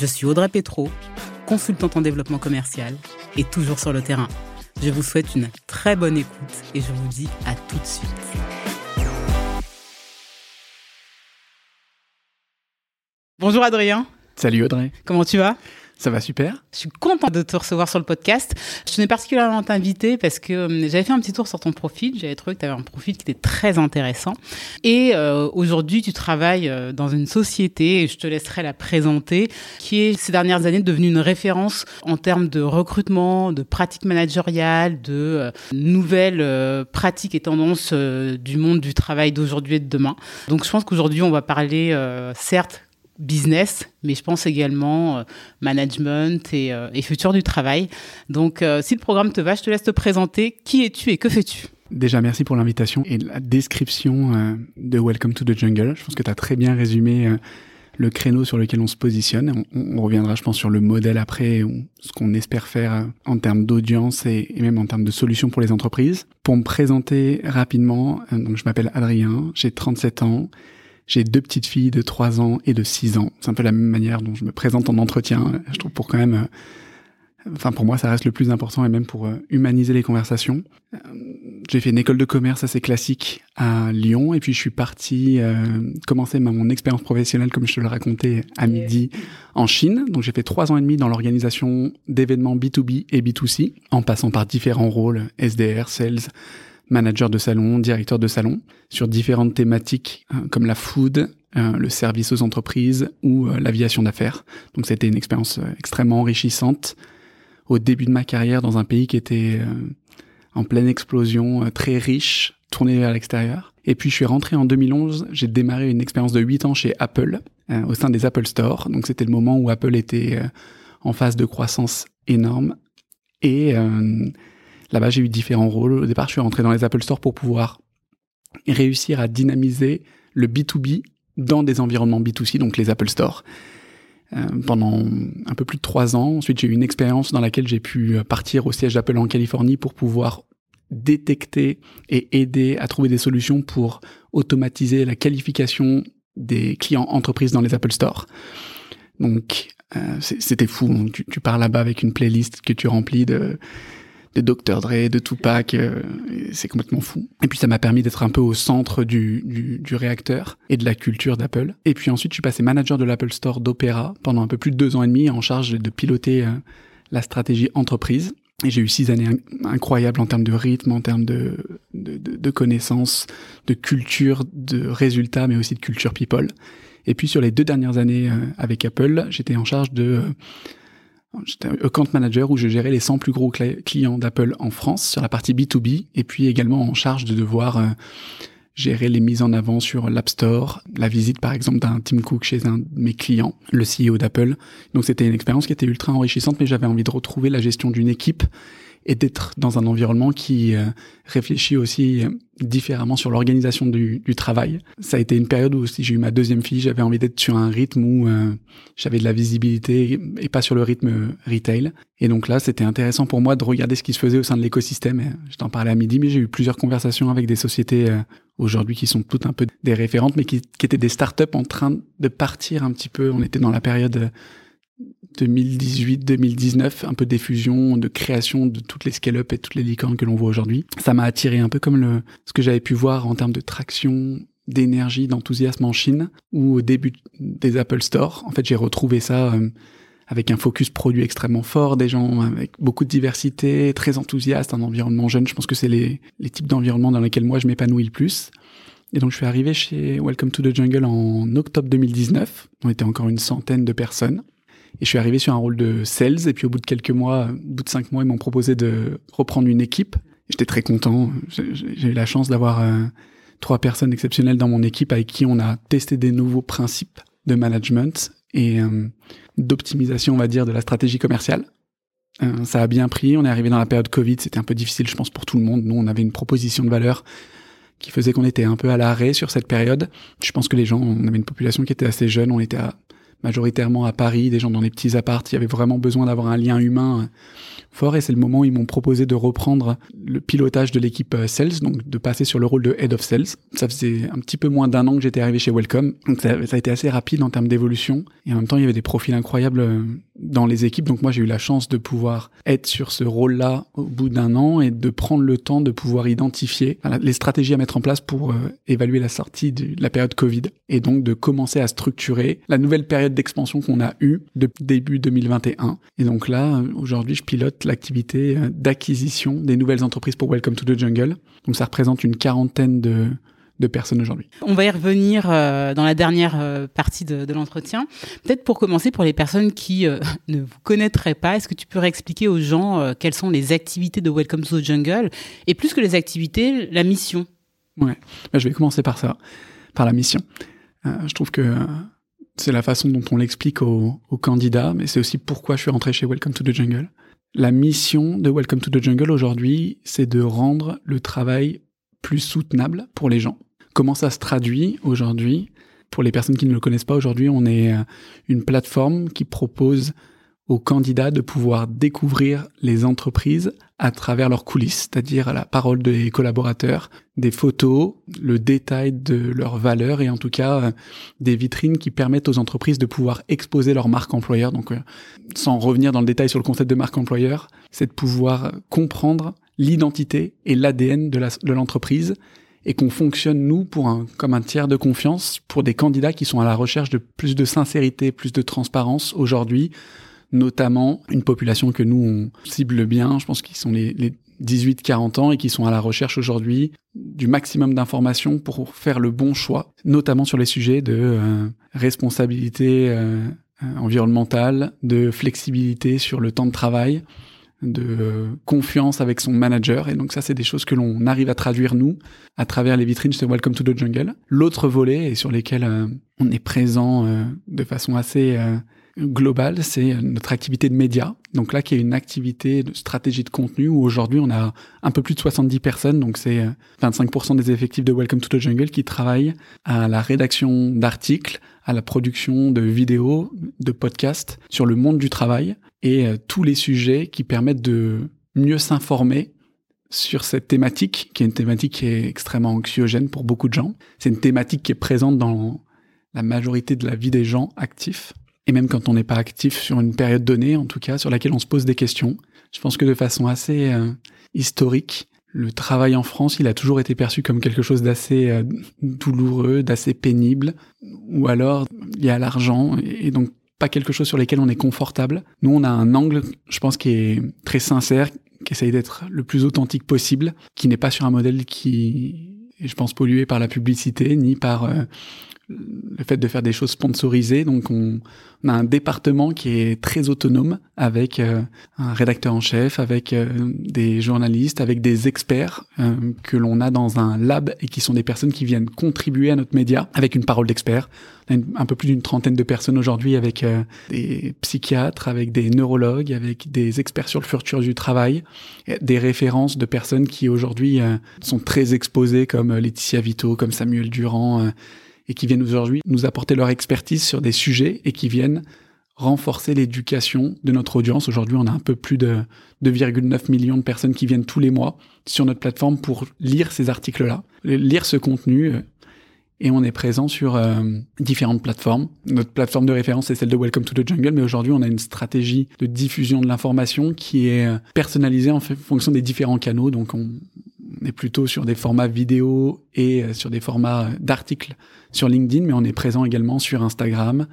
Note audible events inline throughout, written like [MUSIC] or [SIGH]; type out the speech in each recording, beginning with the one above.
Je suis Audrey Petro, consultante en développement commercial et toujours sur le terrain. Je vous souhaite une très bonne écoute et je vous dis à tout de suite. Bonjour Adrien. Salut Audrey. Comment tu vas? Ça va super. Je suis contente de te recevoir sur le podcast. Je tenais particulièrement à parce que euh, j'avais fait un petit tour sur ton profil. J'avais trouvé que tu avais un profil qui était très intéressant. Et euh, aujourd'hui, tu travailles euh, dans une société, et je te laisserai la présenter, qui est ces dernières années devenue une référence en termes de recrutement, de pratiques managériales, de nouvelles pratiques et tendances du monde du travail d'aujourd'hui et de demain. Donc je pense qu'aujourd'hui, on va parler, certes, business, mais je pense également euh, management euh, et, futur du travail. Donc, euh, si le programme te va, je te laisse te présenter. Qui es-tu et que fais-tu? Déjà, merci pour l'invitation et la description de Welcome to the Jungle. Je pense que tu as très bien résumé le créneau sur lequel on se positionne. On, reviendra, je pense, sur le modèle après, ce qu'on espère faire en termes d'audience et, et, même en termes de solutions pour les entreprises. Pour me présenter rapidement, donc je m'appelle Adrien, j'ai 37 ans. J'ai deux petites filles de 3 ans et de 6 ans. C'est un peu la même manière dont je me présente en entretien. Je trouve pour quand même, euh, enfin pour moi ça reste le plus important et même pour euh, humaniser les conversations. Euh, j'ai fait une école de commerce assez classique à Lyon et puis je suis parti commencer mon expérience professionnelle comme je te le racontais à midi en Chine. Donc j'ai fait trois ans et demi dans l'organisation d'événements B2B et B2C en passant par différents rôles SDR, sales, manager de salon, directeur de salon, sur différentes thématiques euh, comme la food, euh, le service aux entreprises ou euh, l'aviation d'affaires. Donc c'était une expérience extrêmement enrichissante au début de ma carrière dans un pays qui était en pleine explosion, très riche, tourné vers l'extérieur. Et puis je suis rentré en 2011, j'ai démarré une expérience de 8 ans chez Apple, au sein des Apple Store. Donc c'était le moment où Apple était en phase de croissance énorme. Et Là-bas, j'ai eu différents rôles. Au départ, je suis rentré dans les Apple Store pour pouvoir réussir à dynamiser le B2B dans des environnements B2C, donc les Apple Store. Euh, pendant un peu plus de trois ans. Ensuite, j'ai eu une expérience dans laquelle j'ai pu partir au siège d'Apple en Californie pour pouvoir détecter et aider à trouver des solutions pour automatiser la qualification des clients entreprises dans les Apple Store. Donc, euh, c'était fou. Tu, tu pars là-bas avec une playlist que tu remplis de de Dr. Dre, de Tupac, euh, c'est complètement fou. Et puis ça m'a permis d'être un peu au centre du, du, réacteur et de la culture d'Apple. Et puis ensuite, je suis passé manager de l'Apple Store d'Opera pendant un peu plus de deux ans et demi en charge de piloter euh, la stratégie entreprise. Et j'ai eu six années incroyables en termes de rythme, en termes de, de, de, de connaissances, de culture, de résultats, mais aussi de culture people. Et puis sur les deux dernières années euh, avec Apple, j'étais en charge de J'étais account manager où je gérais les 100 plus gros clients d'Apple en France sur la partie B2B et puis également en charge de devoir euh, gérer les mises en avant sur l'App Store, la visite par exemple d'un Tim Cook chez un de mes clients, le CEO d'Apple. Donc c'était une expérience qui était ultra enrichissante mais j'avais envie de retrouver la gestion d'une équipe et d'être dans un environnement qui euh, réfléchit aussi euh, différemment sur l'organisation du, du, travail. Ça a été une période où si j'ai eu ma deuxième fille, j'avais envie d'être sur un rythme où euh, j'avais de la visibilité et pas sur le rythme retail. Et donc là, c'était intéressant pour moi de regarder ce qui se faisait au sein de l'écosystème. Je t'en parlais à midi, mais j'ai eu plusieurs conversations avec des sociétés aujourd'hui qui sont toutes un peu des référentes, mais qui, qui étaient des startups en train de partir un petit peu. On était dans la période 2018-2019, un peu d'effusion, de création de toutes les scale-up et toutes les licornes que l'on voit aujourd'hui. Ça m'a attiré un peu comme le, ce que j'avais pu voir en termes de traction, d'énergie, d'enthousiasme en Chine, ou au début des Apple Store. En fait, j'ai retrouvé ça euh, avec un focus produit extrêmement fort, des gens avec beaucoup de diversité, très enthousiastes, un environnement jeune. Je pense que c'est les, les types d'environnements dans lesquels moi je m'épanouis le plus. Et donc je suis arrivé chez Welcome to the Jungle en octobre 2019. On était encore une centaine de personnes. Et je suis arrivé sur un rôle de sales. Et puis au bout de quelques mois, au bout de cinq mois, ils m'ont proposé de reprendre une équipe. J'étais très content. J'ai eu la chance d'avoir euh, trois personnes exceptionnelles dans mon équipe avec qui on a testé des nouveaux principes de management et d'optimisation, on va dire, de la stratégie commerciale. ça a bien pris. On est arrivé dans la période Covid. C'était un peu difficile, je pense, pour tout le monde. Nous, on avait une proposition de valeur qui faisait qu'on était un peu à l'arrêt sur cette période. Je pense que les gens, on avait une population qui était assez jeune. On était majoritairement à Paris, des gens dans les petits apparts. Il y avait vraiment besoin d'avoir un lien humain fort et c'est le moment où ils m'ont proposé de reprendre le pilotage de l'équipe euh, sales, donc de passer sur le rôle de head of sales. Ça faisait un petit peu moins d'un an que j'étais arrivé chez Welcome, donc ça, a été assez rapide en termes d'évolution et en même temps il y avait des profils incroyables euh, dans les équipes, donc moi j'ai eu la chance de pouvoir être sur ce rôle-là au bout d'un an et de prendre le temps de pouvoir identifier les stratégies à mettre en place pour euh, évaluer la sortie de la période Covid et donc de commencer à structurer la nouvelle période d'expansion qu'on a eue depuis début 2021. Et donc là, aujourd'hui, je pilote l'activité euh, d'acquisition des nouvelles entreprises pour Welcome to the Jungle. Donc ça représente une quarantaine de, de personnes aujourd'hui. On va y revenir euh, dans la dernière euh, partie de, de l'entretien. Peut-être pour commencer, pour les personnes qui [LAUGHS] ne vous connaîtraient pas, est-ce que tu pourrais expliquer aux gens quelles sont les activités de Welcome to the Jungle et plus que les activités, la mission? Ouais, bah, je vais commencer par ça, par la mission. je trouve que c'est la façon dont on l'explique aux, aux, candidats, mais c'est aussi pourquoi je suis rentré chez Welcome to the Jungle. La mission de Welcome to the Jungle aujourd'hui, c'est de rendre le travail plus soutenable pour les gens. Comment ça se traduit aujourd'hui? Pour les personnes qui ne le connaissent pas aujourd'hui, on est euh, une plateforme qui propose aux candidats de pouvoir découvrir les entreprises à travers leurs coulisses, c'est-à-dire la parole des collaborateurs, des photos, le détail de leurs valeurs et en tout cas euh, des vitrines qui permettent aux entreprises de pouvoir exposer leur marque employeur. Donc, euh, sans revenir dans le détail sur le concept de marque employeur, c'est de pouvoir comprendre l'identité et l'ADN de l'entreprise et qu'on fonctionne nous pour un comme un tiers de confiance pour des candidats qui sont à la recherche de plus de sincérité, plus de transparence aujourd'hui notamment une population que nous on cible bien, je pense qu'ils sont les, les 18-40 ans et qui sont à la recherche aujourd'hui du maximum d'informations pour faire le bon choix, notamment sur les sujets de euh, responsabilité euh, environnementale, de flexibilité sur le temps de travail, de euh, confiance avec son manager. Et donc ça, c'est des choses que l'on arrive à traduire, nous, à travers les vitrines de Welcome to the Jungle. L'autre volet, et sur lesquels on est présent de façon assez global, c'est notre activité de médias. Donc là, qui est une activité de stratégie de contenu où aujourd'hui on a un peu plus de 70 personnes, donc c'est 25% euh, des effectifs de Welcome to the Jungle qui travaillent à la rédaction d'articles, à la production de vidéos, de podcasts sur le monde du travail et euh, tous les sujets qui permettent de mieux s'informer sur cette thématique, qui est une thématique qui est extrêmement anxiogène pour beaucoup de gens. C'est une thématique qui est présente dans la majorité de la vie des gens actifs et même quand on n'est pas actif sur une période donnée, en tout cas, sur laquelle on se pose des questions. Je pense que de façon assez euh, historique, le travail en France, il a toujours été perçu comme quelque chose d'assez euh, douloureux, d'assez pénible, ou alors lié à l'argent, et donc pas quelque chose sur lequel on est confortable. Nous, on a un angle, je pense, qui est très sincère, qui essaye d'être le plus authentique possible, qui n'est pas sur un modèle qui est, je pense, pollué par la publicité, ni par... Euh, le fait de faire des choses sponsorisées. Donc on, on a un département qui est très autonome avec euh, un rédacteur en chef, avec euh, des journalistes, avec des experts euh, que l'on a dans un lab et qui sont des personnes qui viennent contribuer à notre média avec une parole d'expert. On a un peu plus d'une trentaine de personnes aujourd'hui avec des psychiatres, avec des neurologues, avec des experts sur le futur du travail, des références de personnes qui aujourd'hui sont très exposées comme Laetitia Vito, comme Samuel Durand et qui viennent aujourd'hui nous apporter leur expertise sur des sujets et qui viennent renforcer l'éducation de notre audience. Aujourd'hui, on a un peu plus de 2,9 millions de personnes qui viennent tous les mois sur notre plateforme pour lire ces articles-là, lire ce contenu. Et on est présent sur euh, différentes plateformes. Notre plateforme de référence est celle de Welcome to the Jungle, mais aujourd'hui on a une stratégie de diffusion de l'information qui est euh, personnalisée en fonction des différents canaux. Donc on, on est plutôt sur des formats vidéo et euh, sur des formats d'articles sur LinkedIn, mais on est présent également sur Instagram.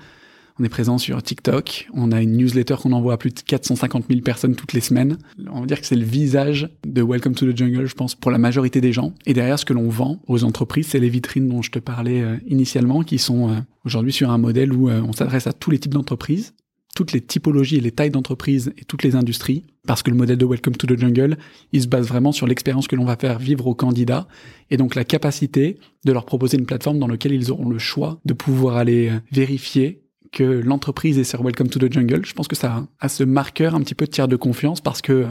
On est présent sur TikTok. On a une newsletter qu'on envoie à plus de 450 000 personnes toutes les semaines. On va dire que c'est le visage de Welcome to the Jungle, je pense, pour la majorité des gens. Et derrière, ce que l'on vend aux entreprises, c'est les vitrines dont je te parlais euh, initialement, qui sont euh, aujourd'hui sur un modèle où on s'adresse à tous les types d'entreprises toutes les typologies et les tailles d'entreprise et toutes les industries, parce que le modèle de Welcome to the Jungle, il se base vraiment sur l'expérience que l'on va faire vivre aux candidats, et donc la capacité de leur proposer une plateforme dans laquelle ils auront le choix de pouvoir aller vérifier que l'entreprise est sur Welcome to the Jungle. Je pense que ça a ce marqueur un petit peu de tiers de confiance parce que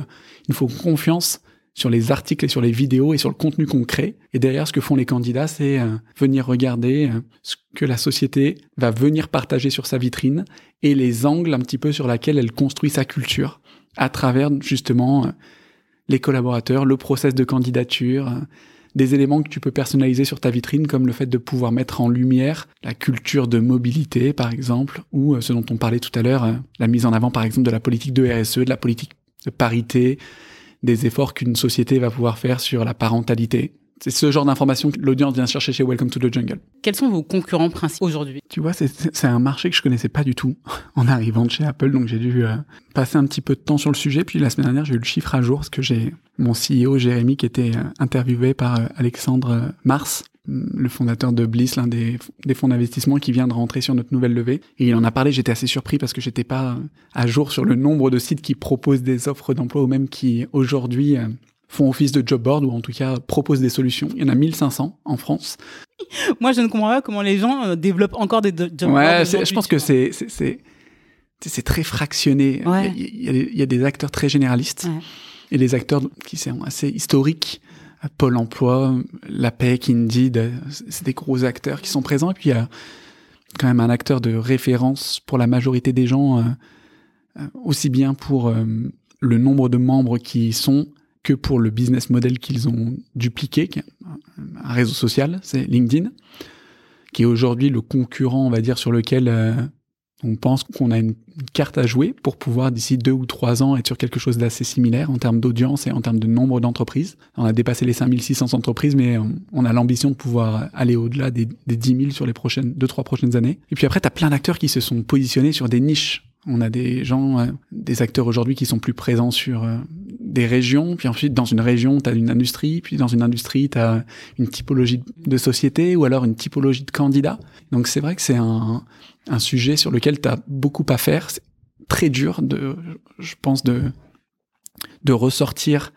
il faut confiance sur les articles et sur les vidéos et sur le contenu qu'on crée. Et derrière, ce que font les candidats, c'est euh, venir regarder euh, ce que la société va venir partager sur sa vitrine et les angles un petit peu sur lesquels elle construit sa culture à travers justement euh, les collaborateurs, le process de candidature, des éléments que tu peux personnaliser sur ta vitrine, comme le fait de pouvoir mettre en lumière la culture de mobilité, par exemple, ou ce dont on parlait tout à l'heure, la mise en avant, par exemple, de la politique de RSE, de la politique de parité, des efforts qu'une société va pouvoir faire sur la parentalité. C'est ce genre d'informations que l'audience vient chercher chez Welcome to the Jungle. Quels sont vos concurrents principaux aujourd'hui? Tu vois, c'est un marché que je connaissais pas du tout [LAUGHS] en arrivant de chez Apple, donc j'ai dû euh, passer un petit peu de temps sur le sujet. Puis la semaine dernière, j'ai eu le chiffre à jour parce que j'ai mon CEO Jérémy qui était euh, interviewé par euh, Alexandre Mars, le fondateur de Bliss, l'un des, fonds d'investissement qui vient de rentrer sur notre nouvelle levée. Et il en a parlé, j'étais assez surpris parce que j'étais pas à jour sur le nombre de sites qui proposent des offres d'emploi ou même qui aujourd'hui euh, font office de job board ou en tout cas proposent des solutions. Il y en a 1500 en France. [LAUGHS] Moi, je ne comprends pas comment les gens euh, développent encore des job boards. Ouais, je pense que c'est c'est très fractionné. Il, y a, des acteurs très généralistes et des acteurs qui sont assez historiques Pôle emploi, la PEC, Indeed, c'est des gros acteurs qui sont présents. Et puis il y a quand même un acteur de référence pour la majorité des gens, euh, euh, aussi bien pour euh, le nombre de membres qui y sont que pour le business model qu'ils ont dupliqué, un réseau social, c'est LinkedIn, qui est aujourd'hui le concurrent, on va dire, sur lequel on pense qu'on a une carte à jouer pour pouvoir d'ici deux ou trois ans être sur quelque chose d'assez similaire en termes d'audience et en termes de nombre d'entreprises. On a dépassé les 5600 entreprises, mais on a l'ambition de pouvoir aller au-delà des, des 10 000 sur les prochaines deux, trois prochaines années. Et puis après, tu as plein d'acteurs qui se sont positionnés sur des niches. On a des gens, euh, des acteurs aujourd'hui qui sont plus présents sur euh, des régions, puis ensuite dans une région, tu as une industrie, puis dans une industrie, tu as une typologie de société ou alors une typologie de candidats. Donc c'est vrai que c'est un, un sujet sur lequel tu as beaucoup à faire. C'est très dur de, je pense, de, de ressortir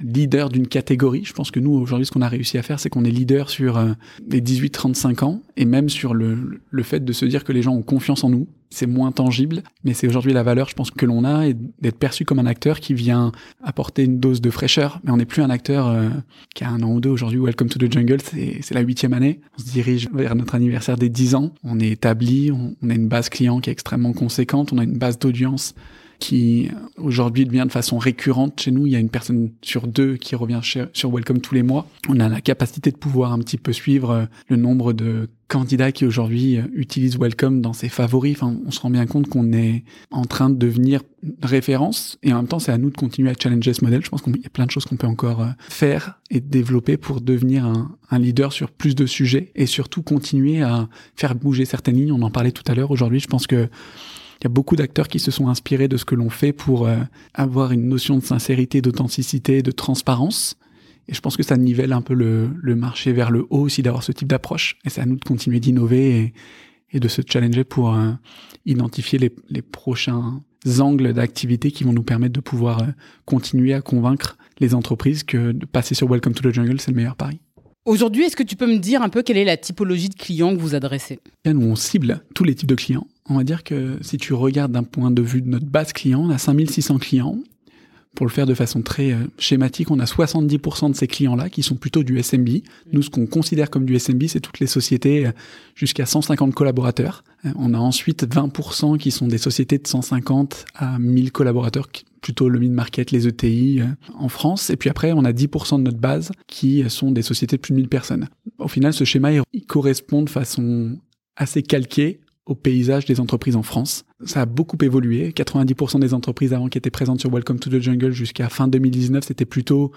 leader d'une catégorie. Je pense que nous, aujourd'hui, ce qu'on a réussi à faire, c'est qu'on est leader sur euh, les 18-35 ans et même sur le, le fait de se dire que les gens ont confiance en nous. C'est moins tangible, mais c'est aujourd'hui la valeur, je pense, que l'on a et d'être perçu comme un acteur qui vient apporter une dose de fraîcheur. Mais on n'est plus un acteur euh, qui a un an ou deux aujourd'hui. Welcome to the Jungle, c'est la huitième année. On se dirige vers notre anniversaire des 10 ans. On est établi, on, on a une base client qui est extrêmement conséquente, on a une base d'audience qui aujourd'hui devient de façon récurrente chez nous. Il y a une personne sur deux qui revient sur Welcome tous les mois. On a la capacité de pouvoir un petit peu suivre euh, le nombre de candidats qui aujourd'hui euh, utilisent Welcome dans ses favoris. Enfin, on se rend bien compte qu'on est en train de devenir référence et en même temps, c'est à nous de continuer à challenger ce modèle. Je pense qu'il y a plein de choses qu'on peut encore euh, faire et développer pour devenir un, un, leader sur plus de sujets et surtout continuer à faire bouger certaines lignes. On en parlait tout à l'heure. Aujourd'hui, je pense que il y a beaucoup d'acteurs qui se sont inspirés de ce que l'on fait pour euh, avoir une notion de sincérité, d'authenticité, de transparence. Et je pense que ça nivelle un peu le, marché vers le haut aussi d'avoir ce type d'approche. Et c'est à nous de continuer d'innover et, de se challenger pour euh, identifier les, les, prochains angles d'activité qui vont nous permettre de pouvoir euh, continuer à convaincre les entreprises que de passer sur Welcome to the Jungle, c'est le meilleur pari. Aujourd'hui, est-ce que tu peux me dire un peu quelle est la typologie de clients que vous adressez? Nous, on cible tous les types de clients. On va dire que si tu regardes d'un point de vue de notre base client, on a 5600 clients. Pour le faire de façon très euh, schématique, on a 70% de ces clients-là qui sont plutôt du SMB. Nous, ce qu'on considère comme du SMB, c'est toutes les sociétés euh, jusqu'à 150 collaborateurs. Euh, on a ensuite 20% qui sont des sociétés de 150 à 1000 collaborateurs, plutôt le mid-market, les ETI en France. Et puis après, on a 10% de notre base qui sont des sociétés de plus de 1000 personnes. Au final, ce schéma, il correspond de façon assez calquée au paysage des entreprises en France. Ça a beaucoup évolué. 90% des entreprises avant qui étaient présentes sur Welcome to the Jungle jusqu'à fin 2019, c'était plutôt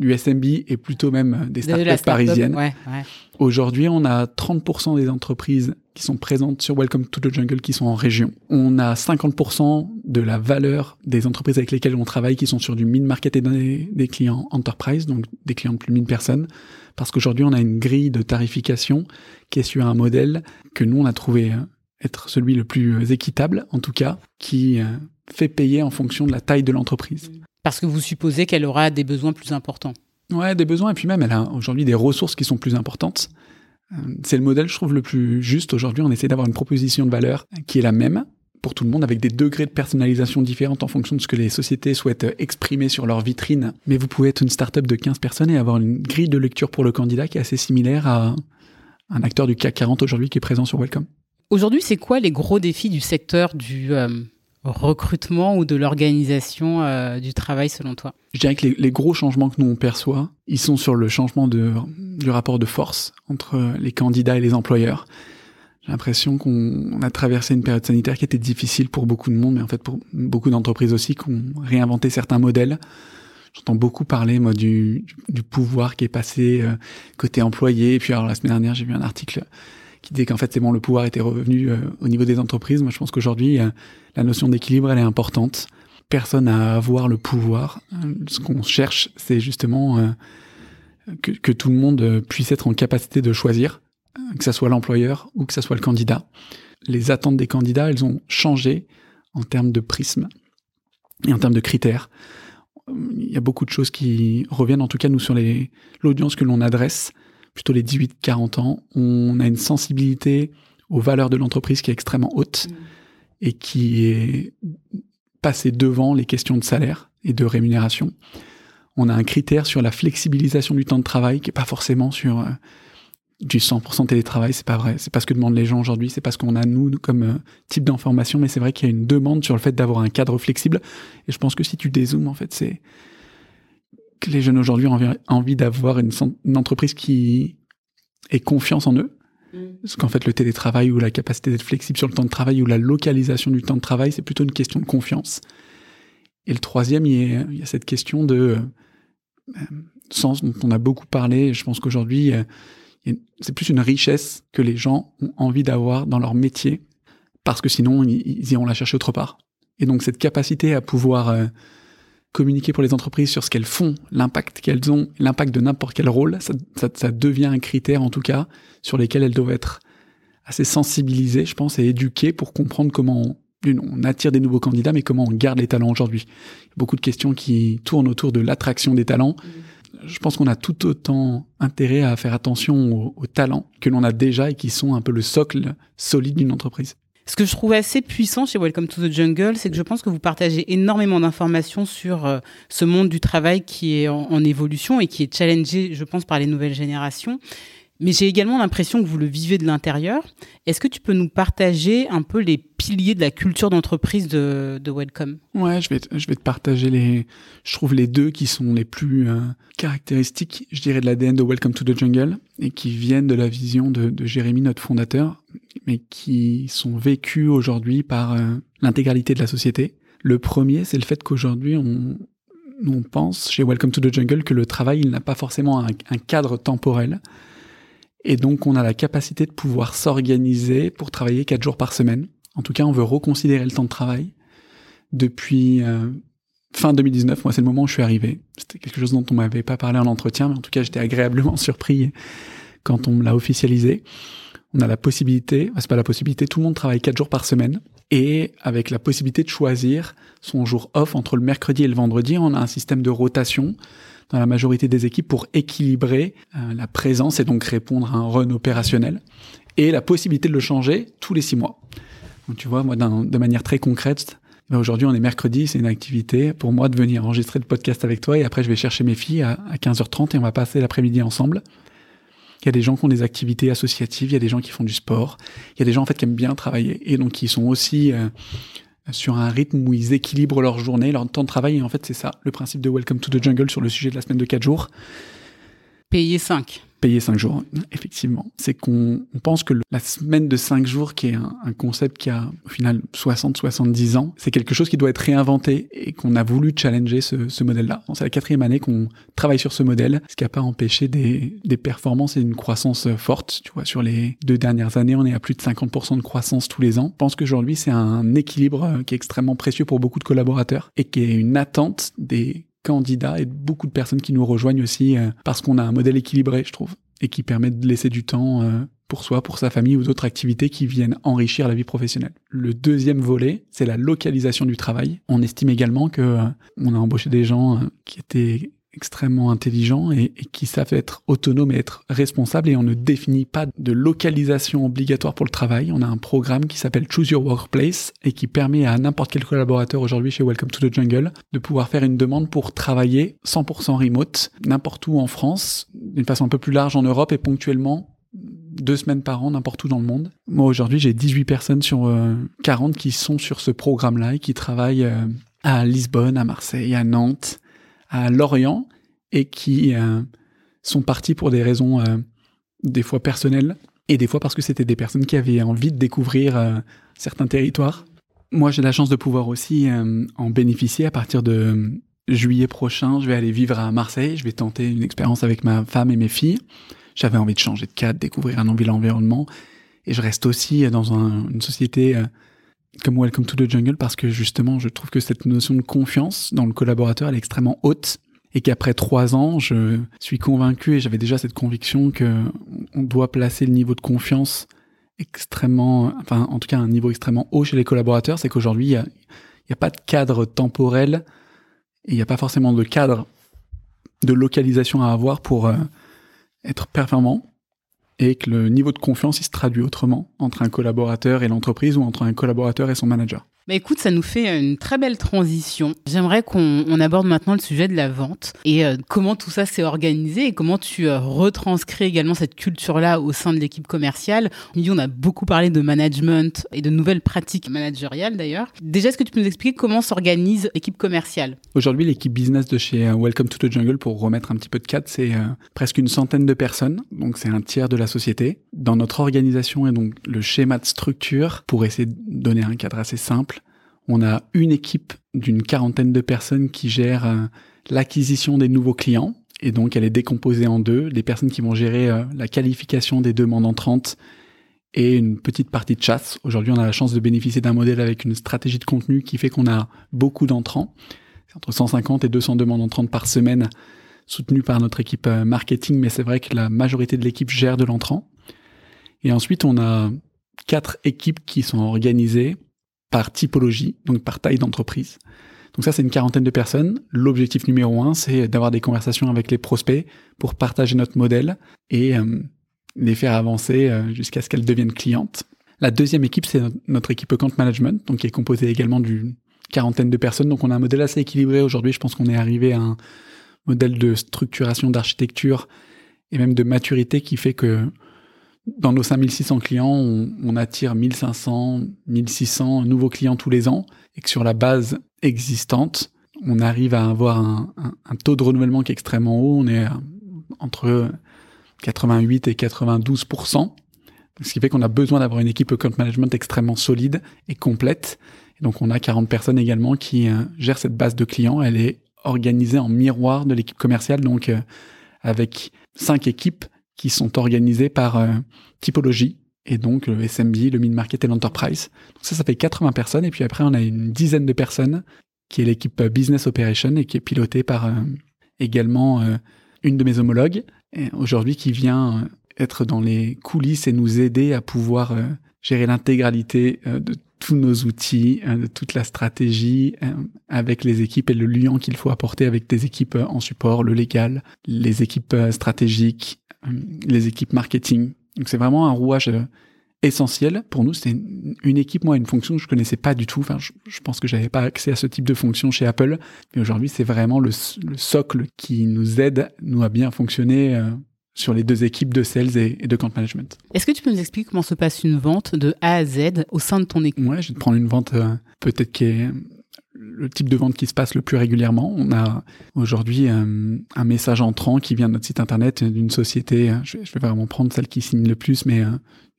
du SMB et plutôt même des startups parisiennes. Aujourd'hui, on a 30% des entreprises qui sont présentes sur Welcome to the Jungle qui sont en région. On a 50% de la valeur des entreprises avec lesquelles on travaille qui sont sur du mid-market et des, des, clients enterprise, donc des clients de plus de 1000 personnes. Parce qu'aujourd'hui, on a une grille de tarification qui est sur un modèle que nous, on a trouvé euh, être celui le plus équitable, en tout cas, qui euh, fait payer en fonction de la taille de l'entreprise. Parce que vous supposez qu'elle aura des besoins plus importants. Ouais, des besoins, et puis même elle a aujourd'hui des ressources qui sont plus importantes. C'est le modèle, je trouve, le plus juste aujourd'hui. On essaie d'avoir une proposition de valeur qui est la même pour tout le monde, avec des degrés de personnalisation différents en fonction de ce que les sociétés souhaitent exprimer sur leur vitrine. Mais vous pouvez être une startup de 15 personnes et avoir une grille de lecture pour le candidat qui est assez similaire à un acteur du CAC 40 aujourd'hui qui est présent sur Welcome. Aujourd'hui, c'est quoi les gros défis du secteur du euh, recrutement ou de l'organisation euh, du travail selon toi? Je dirais que les, gros changements que nous on perçoit, ils sont sur le changement de, du rapport de force entre les candidats et les employeurs. J'ai l'impression qu'on a traversé une période sanitaire qui était difficile pour beaucoup de monde, mais en fait pour beaucoup d'entreprises aussi qui ont réinventé certains modèles. J'entends beaucoup parler moi du, du, pouvoir qui est passé euh, côté employé. Et puis alors la semaine dernière, j'ai vu un article qui disait qu'en fait c'est bon, le pouvoir était revenu euh, au niveau des entreprises. Moi, je pense qu'aujourd'hui, euh, la notion d'équilibre, elle est importante. Personne à avoir le pouvoir. Ce qu'on cherche, c'est justement que, que, tout le monde puisse être en capacité de choisir, que ça soit l'employeur ou que ça soit le candidat. Les attentes des candidats, elles ont changé en termes de prisme et en termes de critères il y a beaucoup de choses qui reviennent, en tout cas nous sur l'audience que l'on adresse, plutôt les 18-40 ans, on a une sensibilité aux valeurs de l'entreprise qui est extrêmement haute mm. et qui est passée devant les questions de salaire et de rémunération. On a un critère sur la flexibilisation du temps de travail qui est pas forcément sur euh, du 100% télétravail, c'est pas vrai. C'est pas ce que demandent les gens aujourd'hui, c'est pas ce qu'on a nous comme euh, type d'information, mais c'est vrai qu'il y a une demande sur le fait d'avoir un cadre flexible. Et je pense que si tu dézoomes, en fait, c'est que les jeunes aujourd'hui ont envie, d'avoir une, entreprise qui ait confiance en eux. Mm. Parce qu'en fait, le télétravail ou la capacité d'être flexible sur le temps de travail ou la localisation du temps de travail, c'est plutôt une question de confiance. Et le troisième, il y a, il y a cette question de euh, sens dont on a beaucoup parlé. Je pense qu'aujourd'hui, euh, c'est plus une richesse que les gens ont envie d'avoir dans leur métier, parce que sinon, ils, iront la chercher autre part. Et donc, cette capacité à pouvoir euh, communiquer pour les entreprises sur ce qu'elles font, l'impact qu'elles ont, l'impact de n'importe quel rôle, ça, ça, devient un critère, en tout cas, sur lesquels elles doivent être assez sensibilisées, je pense, et éduquées pour comprendre comment on, on attire des nouveaux candidats, mais comment on garde les talents aujourd'hui. Beaucoup de questions qui tournent autour de l'attraction des talents. Mmh je pense qu'on a tout autant intérêt à faire attention aux, talents que l'on a déjà et qui sont un peu le socle solide d'une entreprise. Ce que je trouve assez puissant chez Welcome to the Jungle, c'est que je pense que vous partagez énormément d'informations sur euh, ce monde du travail qui est en, évolution et qui est challengé, je pense, par les nouvelles générations. Mais j'ai également l'impression que vous le vivez de l'intérieur. Est-ce que tu peux nous partager un peu les piliers de la culture d'entreprise de, de, Welcome? Ouais, je vais, te, je vais te partager les, je trouve les deux qui sont les plus euh, caractéristiques, je dirais, de l'ADN de Welcome to the Jungle et qui viennent de la vision de, Jérémy, notre fondateur, mais qui sont vécus aujourd'hui par euh, l'intégralité de la société. Le premier, c'est le fait qu'aujourd'hui, on, on pense chez Welcome to the Jungle que le travail, il n'a pas forcément un cadre temporel et donc, on a la capacité de pouvoir s'organiser pour travailler quatre jours par semaine. En tout cas, on veut reconsidérer le temps de travail. Depuis euh, fin 2019, moi, c'est le moment où je suis arrivé. C'était quelque chose dont on m'avait pas parlé en entretien, mais en tout cas, j'étais agréablement [LAUGHS] surpris quand on me l'a officialisé. On a la possibilité, c'est pas la possibilité, tout le monde travaille quatre jours par semaine et avec la possibilité de choisir son jour off entre le mercredi et le vendredi, on a un système de rotation dans la majorité des équipes pour équilibrer euh, la présence et donc répondre à un run opérationnel et la possibilité de le changer tous les six mois. Donc tu vois, moi, de manière très concrète, ben, aujourd'hui on est mercredi, c'est une activité pour moi de venir enregistrer le podcast avec toi et après je vais chercher mes filles à, à 15h30 et on va passer l'après-midi ensemble. Il y a des gens qui ont des activités associatives, il y a des gens qui font du sport, il y a des gens en fait qui aiment bien travailler et donc qui sont aussi euh, sur un rythme où ils équilibrent leur journée, leur temps de travail. Et en fait, c'est ça, le principe de Welcome to the Jungle sur le sujet de la semaine de 4 jours. Payer 5 payer cinq jours, effectivement. C'est qu'on pense que la semaine de cinq jours, qui est un, concept qui a au final 60-70 ans, c'est quelque chose qui doit être réinventé et qu'on a voulu challenger ce, modèle-là. C'est la quatrième année qu'on travaille sur ce modèle, ce qui n'a pas empêché des, des performances et une croissance forte. Tu vois, sur les deux dernières années, on est à plus de 50% de croissance tous les ans. Je pense qu'aujourd'hui, c'est un équilibre qui est extrêmement précieux pour beaucoup de collaborateurs et qui est une attente des candidats et beaucoup de personnes qui nous rejoignent aussi euh, parce qu'on a un modèle équilibré, je trouve, et qui permet de laisser du temps euh, pour soi, pour sa famille ou d'autres activités qui viennent enrichir la vie professionnelle. Le deuxième volet, c'est la localisation du travail. On estime également que euh, on a embauché des gens qui étaient extrêmement intelligents et, qui savent être autonomes et être responsables et on ne définit pas de localisation obligatoire pour le travail. On a un programme qui s'appelle Choose Your Workplace et qui permet à n'importe quel collaborateur aujourd'hui chez Welcome to the Jungle de pouvoir faire une demande pour travailler 100% remote n'importe où en France, d'une façon un peu plus large en Europe et ponctuellement deux semaines par an n'importe où dans le monde. Moi aujourd'hui j'ai 18 personnes sur 40 euh, qui sont sur ce programme-là et qui travaillent euh, à Lisbonne, à Marseille, à Nantes, à Lorient et qui euh, sont partis pour des raisons des fois personnelles et des fois parce que c'était des personnes qui avaient envie de découvrir certains territoires. Moi j'ai la chance de pouvoir aussi en bénéficier à partir de juillet prochain. Je vais aller vivre à Marseille, je vais tenter une expérience avec ma femme et mes filles. J'avais envie de changer de cadre, découvrir un nouvel environnement. Et je reste aussi dans une société euh, comme Welcome to the Jungle parce que justement, je trouve que cette notion de confiance dans le collaborateur, elle est extrêmement haute. Et qu'après trois ans, je suis convaincu et j'avais déjà cette conviction que on doit placer le niveau de confiance extrêmement, enfin, en tout cas, un niveau extrêmement haut chez les collaborateurs. C'est qu'aujourd'hui, il n'y a, pas de cadre temporel et il n'y a pas forcément de cadre de localisation à avoir pour, euh, être performant et que le niveau de confiance il se traduit autrement entre un collaborateur et l'entreprise ou entre un collaborateur et son manager. Bah écoute, ça nous fait une très belle transition. J'aimerais qu'on aborde maintenant le sujet de la vente et euh, comment tout ça s'est organisé et comment tu euh, retranscris également cette culture-là au sein de l'équipe commerciale. On a beaucoup parlé de management et de nouvelles pratiques managériales d'ailleurs. Déjà, est-ce que tu peux nous expliquer comment s'organise l'équipe commerciale? Aujourd'hui, l'équipe business de chez euh, Welcome to the Jungle, pour remettre un petit peu de cadre, c'est presque une centaine de personnes, donc c'est un tiers de la société. Dans notre organisation et donc le schéma de structure, pour essayer de donner un cadre assez simple, on a une équipe d'une quarantaine de personnes qui gère euh, l'acquisition des nouveaux clients. Et donc, elle est décomposée en deux. Les personnes qui vont gérer euh, la qualification des demandes entrantes et une petite partie de chasse. Aujourd'hui, on a la chance de bénéficier d'un modèle avec une stratégie de contenu qui fait qu'on a beaucoup d'entrants. C'est entre 150 et 200 demandes entrantes par semaine soutenues par notre équipe euh, marketing, mais c'est vrai que la majorité de l'équipe gère de l'entrant. Et ensuite, on a quatre équipes qui sont organisées par typologie, donc par taille d'entreprise. Donc ça, c'est une quarantaine de personnes. L'objectif numéro un, c'est d'avoir des conversations avec les prospects pour partager notre modèle et euh, les faire avancer euh, jusqu'à ce qu'elles deviennent clientes. La deuxième équipe, c'est notre équipe account management, donc qui est composée également d'une quarantaine de personnes. Donc on a un modèle assez équilibré aujourd'hui. Je pense qu'on est arrivé à un modèle de structuration d'architecture et même de maturité qui fait que dans nos 5600 clients, on, attire 1500, 1600 nouveaux clients tous les ans et que sur la base existante, on arrive à avoir un, taux de renouvellement qui est extrêmement haut. On est entre 88 et 92% ce qui fait qu'on a besoin d'avoir une équipe account management extrêmement solide et complète. Et donc on a 40 personnes également qui euh, gèrent cette base de clients. Elle est organisée en miroir de l'équipe commerciale, donc euh, avec cinq équipes qui sont organisés par euh, typologie, et donc le SMB, le mid-market et l'enterprise. Donc ça, ça fait 80 personnes, et puis après, on a une dizaine de personnes, qui est l'équipe euh, Business Operation, et qui est pilotée par euh, également une de mes homologues, aujourd'hui qui vient être dans les coulisses et nous aider à pouvoir gérer l'intégralité de tous nos outils, de toute la stratégie avec les équipes et le lien qu'il faut apporter avec des équipes en support, le légal, les équipes stratégiques, euh, les équipes marketing. Donc c'est vraiment un rouage euh, essentiel pour nous. C'est une équipe, moi, une fonction que je connaissais pas du tout. Enfin, je, pense que j'avais pas accès à ce type de fonction chez Apple. Mais aujourd'hui, c'est vraiment le, socle qui nous aide, nous, à bien fonctionner euh, sur les deux équipes de sales et, de camp management. Est-ce que tu peux nous expliquer comment se passe une vente de A à Z au sein de ton équipe? Ouais, je vais te prendre une vente peut-être qui est le type de vente qui se passe le plus régulièrement. On a aujourd'hui euh, un message entrant qui vient de notre site internet d'une société, euh, je vais, vraiment prendre celle qui signe le plus, mais euh,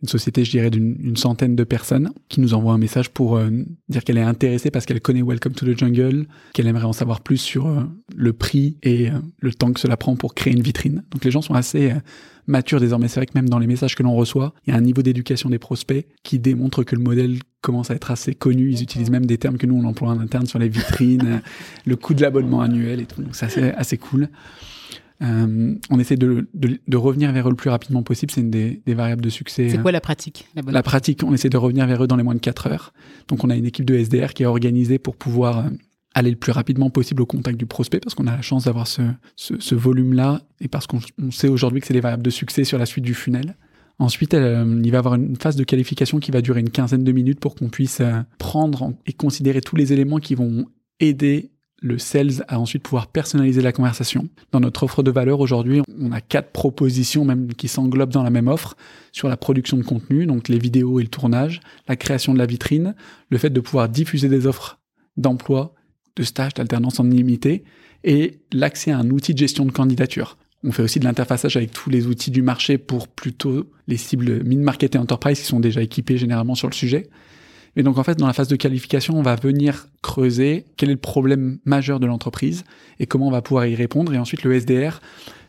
une société, je dirais, d'une centaine de personnes qui nous envoie un message pour dire qu'elle est intéressée parce qu'elle connaît Welcome to the Jungle, qu'elle aimerait en savoir plus sur le prix et le temps que cela prend pour créer une vitrine. Donc les gens sont assez matures désormais. C'est vrai que même dans les messages que l'on reçoit, il y a un niveau d'éducation des prospects qui démontre que le modèle commence à être assez connu. Ils utilisent même des termes que nous, on emploie en interne sur les vitrines, [LAUGHS] le coût de l'abonnement annuel et tout. Donc c'est assez, assez cool. Euh, on essaie de, de, de, revenir vers eux le plus rapidement possible. C'est une des, des, variables de succès. C'est quoi la pratique la, la, pratique, on essaie de revenir vers eux dans les moins de 4 heures. Donc on a une équipe de SDR qui est organisée pour pouvoir euh, aller le plus rapidement possible au contact du prospect parce qu'on a la chance d'avoir ce, ce, volume-là et parce qu'on sait aujourd'hui que c'est les variables de succès sur la suite du funnel. Ensuite, euh, il va y avoir une phase de qualification qui va durer une quinzaine de minutes pour qu'on puisse euh, prendre et considérer tous les éléments qui vont aider le sales à ensuite pouvoir personnaliser la conversation. Dans notre offre de valeur aujourd'hui, on a quatre propositions même qui s'englobent dans la même offre sur la production de contenu, donc les vidéos et le tournage, la création de la vitrine, le fait de pouvoir diffuser des offres d'emploi, de stage, d'alternance en illimité et l'accès à un outil de gestion de candidature. On fait aussi de l'interfaçage avec tous les outils du marché pour plutôt les cibles mid-market et enterprise qui sont déjà équipés généralement sur le sujet. Et donc en fait, dans la phase de qualification, on va venir creuser quel est le problème majeur de l'entreprise et comment on va pouvoir y répondre. Et ensuite, le SDR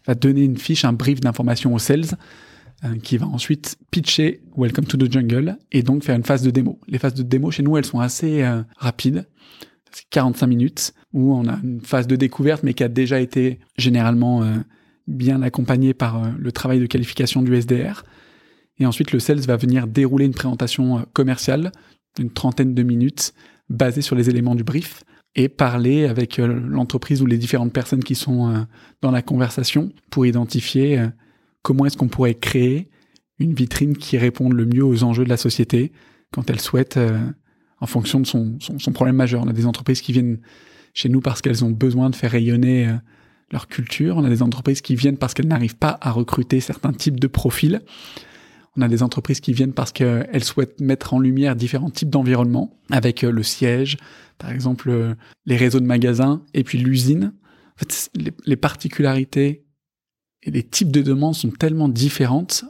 va donner une fiche, un brief d'information aux sales euh, qui va ensuite pitcher Welcome to the Jungle et donc faire une phase de démo. Les phases de démo chez nous, elles sont assez euh, rapides. C'est 45 minutes où on a une phase de découverte mais qui a déjà été généralement euh, bien accompagnée par le travail de qualification du SDR. Et ensuite, le sales va venir dérouler une présentation commerciale d'une trentaine de minutes basée sur les éléments du brief et parler avec euh, l'entreprise ou les différentes personnes qui sont euh, dans la conversation pour identifier euh, comment est-ce qu'on pourrait créer une vitrine qui réponde le mieux aux enjeux de la société quand elle souhaite, en fonction de son, son, problème majeur. On a des entreprises qui viennent chez nous parce qu'elles ont besoin de faire rayonner leur culture. On a des entreprises qui viennent parce qu'elles n'arrivent pas à recruter certains types de profils. On a des entreprises qui viennent parce qu'elles souhaitent mettre en lumière différents types d'environnements, avec euh, le siège, par exemple euh, les réseaux de magasins, et puis l'usine. En fait, les, particularités et les types de demandes sont tellement différentes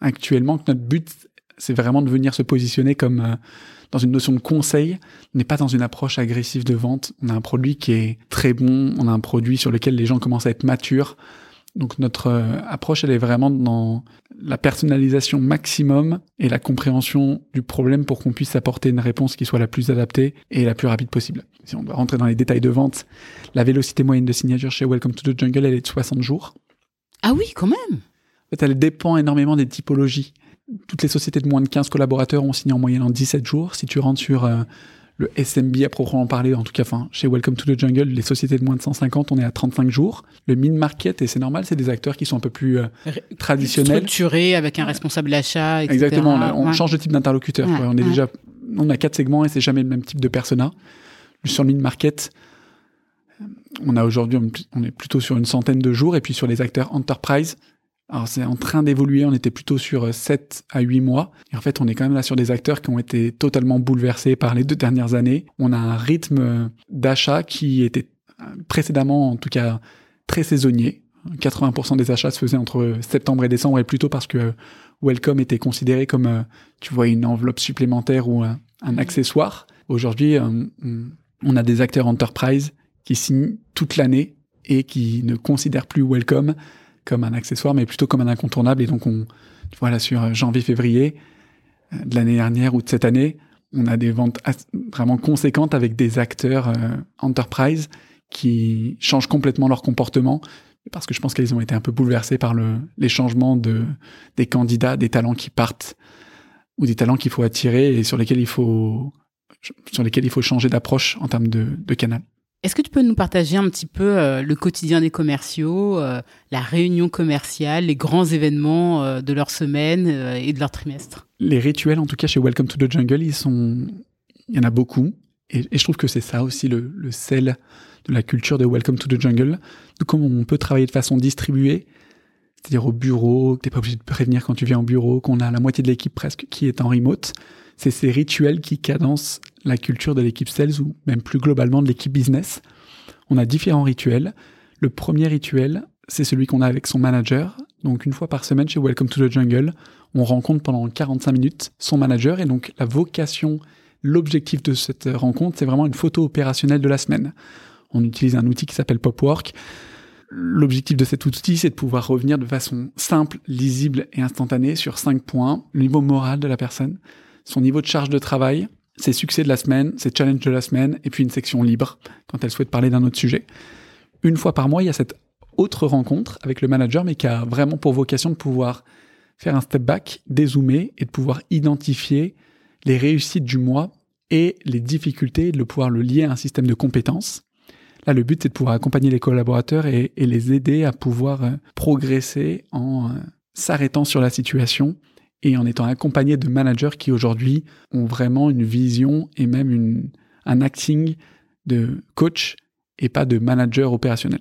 actuellement que notre but, c'est vraiment de venir se positionner comme euh, dans une notion de conseil. On n'est pas dans une approche agressive de vente. On a un produit qui est très bon. On a un produit sur lequel les gens commencent à être matures. Donc notre euh, approche, elle est vraiment dans la personnalisation maximum et la compréhension du problème pour qu'on puisse apporter une réponse qui soit la plus adaptée et la plus rapide possible. Si on doit rentrer dans les détails de vente, la vélocité moyenne de signature chez Welcome to the Jungle, elle est de 60 jours. Ah oui, quand même En fait, elle dépend énormément des typologies. Toutes les sociétés de moins de 15 collaborateurs ont signé en moyenne en 17 jours. Si tu rentres sur euh, le SMB à proprement parler, en tout cas, enfin, chez Welcome to the Jungle, les sociétés de moins de 150, on est à 35 jours. Le mid-market, et c'est normal, c'est des acteurs qui sont un peu plus euh, traditionnels. Structurés, avec un responsable d'achat, etc. Exactement, on, change de type d'interlocuteur. on est déjà, on a quatre segments et c'est jamais le même type de persona. Sur le mid-market, on a aujourd'hui, on est plutôt sur une centaine de jours, et puis sur les acteurs enterprise, alors c'est en train d'évoluer, on était plutôt sur 7 euh, à 8 mois. Et en fait, on est quand même là sur des acteurs qui ont été totalement bouleversés par les deux dernières années. On a un rythme euh, d'achat qui était euh, précédemment, en tout cas, très saisonnier. 80% des achats se faisaient entre septembre et décembre, et plutôt parce que Welcome était considéré comme, tu vois, une enveloppe supplémentaire ou un, accessoire. Aujourd'hui, on a des acteurs enterprise qui signent toute l'année et qui ne considèrent plus Welcome comme un accessoire, mais plutôt comme un incontournable. Et donc, on, voilà, sur janvier-février euh, de l'année dernière ou de cette année, on a des ventes vraiment conséquentes avec des acteurs euh, enterprise qui changent complètement leur comportement parce que je pense qu'ils ont été un peu bouleversés par le, les changements de, des candidats, des talents qui partent ou des talents qu'il faut attirer et sur lesquels il faut, sur lesquels il faut changer d'approche en termes de, de canal. Est-ce que tu peux nous partager un petit peu euh, le quotidien des commerciaux, euh, la réunion commerciale, les grands événements euh, de leur semaine et de leur trimestre? Les rituels, en tout cas chez Welcome to the Jungle, ils sont, il y en a beaucoup, et, je trouve que c'est ça aussi le, sel de la culture de Welcome to the Jungle, de comment on peut travailler de façon distribuée, c'est-à-dire au bureau, que t'es pas obligé de prévenir quand tu viens au bureau, qu'on a la moitié de l'équipe presque qui est en remote. C'est ces rituels qui cadencent la culture de l'équipe sales ou même plus globalement de l'équipe business. On a différents rituels. Le premier rituel, c'est celui qu'on a avec son manager. Donc une fois par semaine chez Welcome to the Jungle, on rencontre pendant 45 minutes son manager et donc la vocation, l'objectif de cette rencontre, c'est vraiment une photo opérationnelle de la semaine. On utilise un outil qui s'appelle Popwork. L'objectif de cet outil, c'est de pouvoir revenir de façon simple, lisible et instantanée sur cinq points. Le niveau moral de la personne, son niveau de charge de travail, ses succès de la semaine, ses challenges de la semaine, et puis une section libre quand elle souhaite parler d'un autre sujet. Une fois par mois, il y a cette autre rencontre avec le manager, mais qui a vraiment pour vocation de pouvoir faire un step back, dézoomer et de pouvoir identifier les réussites du mois et les difficultés de pouvoir le lier à un système de compétences. Là, le but, c'est de pouvoir accompagner les collaborateurs et, les aider à pouvoir euh, progresser en euh, s'arrêtant sur la situation et en étant accompagnés de managers qui aujourd'hui ont vraiment une vision et même une, un acting de coach et pas de manager opérationnel.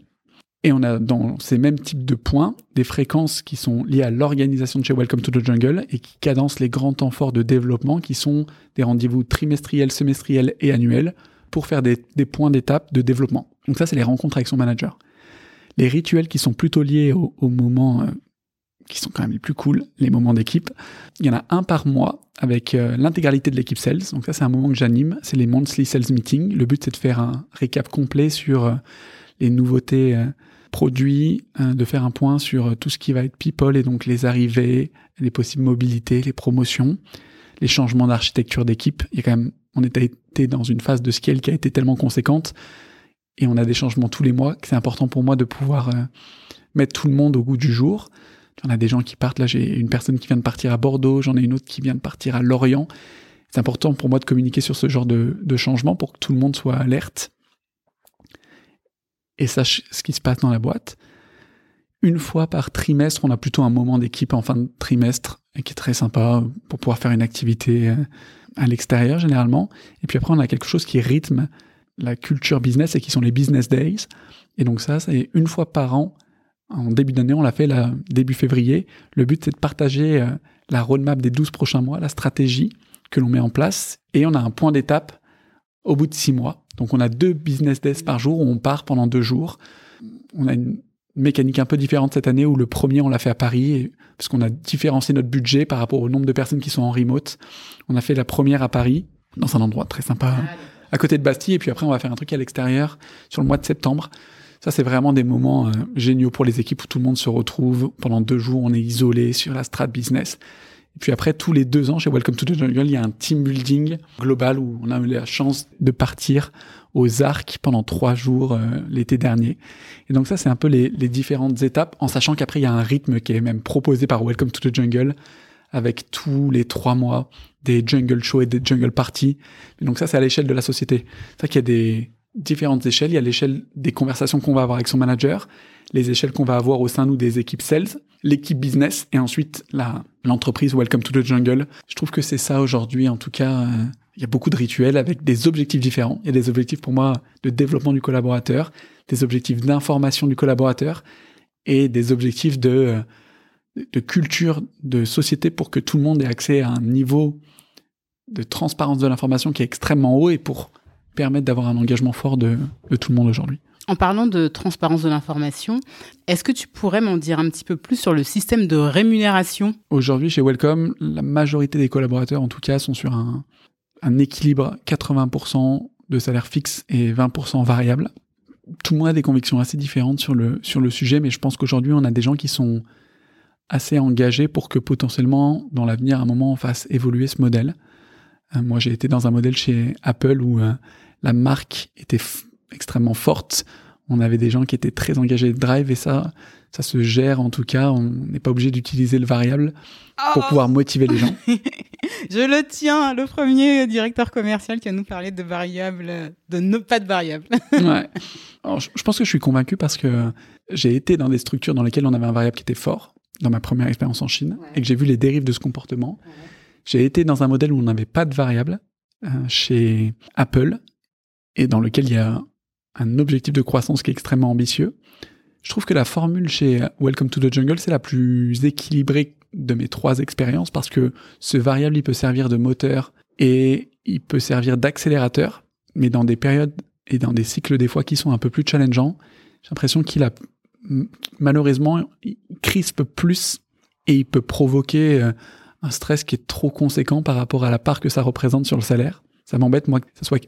Et on a dans ces mêmes types de points des fréquences qui sont liées à l'organisation de chez Welcome to the Jungle et qui cadencent les grands temps forts de développement qui sont des rendez-vous trimestriels, semestriels et annuels pour faire des, points d'étape de développement. Donc ça, c'est les rencontres avec son manager. Les rituels qui sont plutôt liés au, moment euh, qui sont quand même les plus cool, les moments d'équipe. Il y en a un par mois avec euh, l'intégralité de l'équipe sales. Donc ça, c'est un moment que j'anime. C'est les monthly sales meetings. Le but, c'est de faire un récap complet sur euh, les nouveautés produits, de faire un point sur tout ce qui va être people et donc les arrivées, les possibles mobilités, les promotions, les changements d'architecture d'équipe. Il y a quand même, on était dans une phase de scale qui a été tellement conséquente et on a des changements tous les mois que c'est important pour moi de pouvoir mettre tout le monde au goût du jour on a des gens qui partent. Là, j'ai une personne qui vient de partir à Bordeaux, j'en ai une autre qui vient de partir à Lorient. C'est important pour moi de communiquer sur ce genre de, changement pour que tout le monde soit alerte et sache ce qui se passe dans la boîte. Une fois par trimestre, on a plutôt un moment d'équipe en fin de trimestre qui est très sympa pour pouvoir faire une activité euh, à l'extérieur généralement. Et puis après, on a quelque chose qui rythme la culture business et qui sont les business days. Et donc ça, c'est une fois par an en début d'année, on l'a fait là, début février. Le but, c'est de partager euh, la roadmap des 12 prochains mois, la stratégie que l'on met en place. Et on a un point d'étape au bout de six mois. Donc, on a deux business days par jour où on part pendant deux jours. On a une mécanique un peu différente cette année où le premier, on l'a fait à Paris, parce qu'on a différencié notre budget par rapport au nombre de personnes qui sont en remote. On a fait la première à Paris, dans un endroit très sympa, à côté de Bastille. Et puis après, on va faire un truc à l'extérieur sur le mois de septembre. Ça, c'est vraiment des moments euh, géniaux pour les équipes où tout le monde se retrouve. Pendant deux jours, on est isolé sur la strat business. Et puis après, tous les deux ans, chez Welcome to the Jungle, il y a un team building global où on a eu la chance de partir aux arcs pendant trois jours euh, l'été dernier. Et donc ça, c'est un peu les, les, différentes étapes, en sachant qu'après, il y a un rythme qui est même proposé par Welcome to the Jungle, avec tous les trois mois des jungle shows et des jungle parties. Et donc ça, c'est à l'échelle de la société. C'est vrai qu'il y a des, différentes échelles. Il y a l'échelle des conversations qu'on va avoir avec son manager, les échelles qu'on va avoir au sein nous des équipes sales, l'équipe business et ensuite la l'entreprise Welcome to the Jungle. Je trouve que c'est ça aujourd'hui. En tout cas, euh, il y a beaucoup de rituels avec des objectifs différents. Il y a des objectifs pour moi de développement du collaborateur, des objectifs d'information du collaborateur et des objectifs de euh, de culture de société pour que tout le monde ait accès à un niveau de transparence de l'information qui est extrêmement haut et pour permettre d'avoir un engagement fort de, tout le monde aujourd'hui. En parlant de transparence de l'information, est-ce que tu pourrais m'en dire un petit peu plus sur le système de rémunération? Aujourd'hui, chez Welcome, la majorité des collaborateurs, en tout cas, sont sur un, équilibre 80% de salaire fixe et 20% variable. Tout le monde a des convictions assez différentes sur le, sur le sujet, mais je pense qu'aujourd'hui, on a des gens qui sont assez engagés pour que potentiellement, dans l'avenir, à un moment, on fasse évoluer ce modèle. Euh, moi, j'ai été dans un modèle chez Apple où euh, la marque était extrêmement forte. On avait des gens qui étaient très engagés de drive et ça, ça se gère en tout cas. On n'est pas obligé d'utiliser le variable pour pouvoir oh motiver les gens. [LAUGHS] Je le tiens, le premier directeur commercial qui a nous parlé de variable, de ne pas de variable. ouais. [LAUGHS] je, pense que je suis convaincu parce que j'ai été dans des structures dans lesquelles on avait un variable qui était fort, dans ma première expérience en Chine, et que j'ai vu les dérives de ce comportement. J'ai été dans un modèle où on n'avait pas de variable euh, chez Apple et dans lequel il y a un objectif de croissance qui est extrêmement ambitieux. Je trouve que la formule chez Welcome to the Jungle, c'est la plus équilibrée de mes trois expériences parce que ce variable, il peut servir de moteur et il peut servir d'accélérateur, mais dans des périodes et dans des cycles des fois qui sont un peu plus challengeants, j'ai l'impression qu'il a malheureusement il plus et il peut provoquer euh, un stress qui est trop conséquent par rapport à la part que ça représente sur le salaire. Ça m'embête moi que ce soit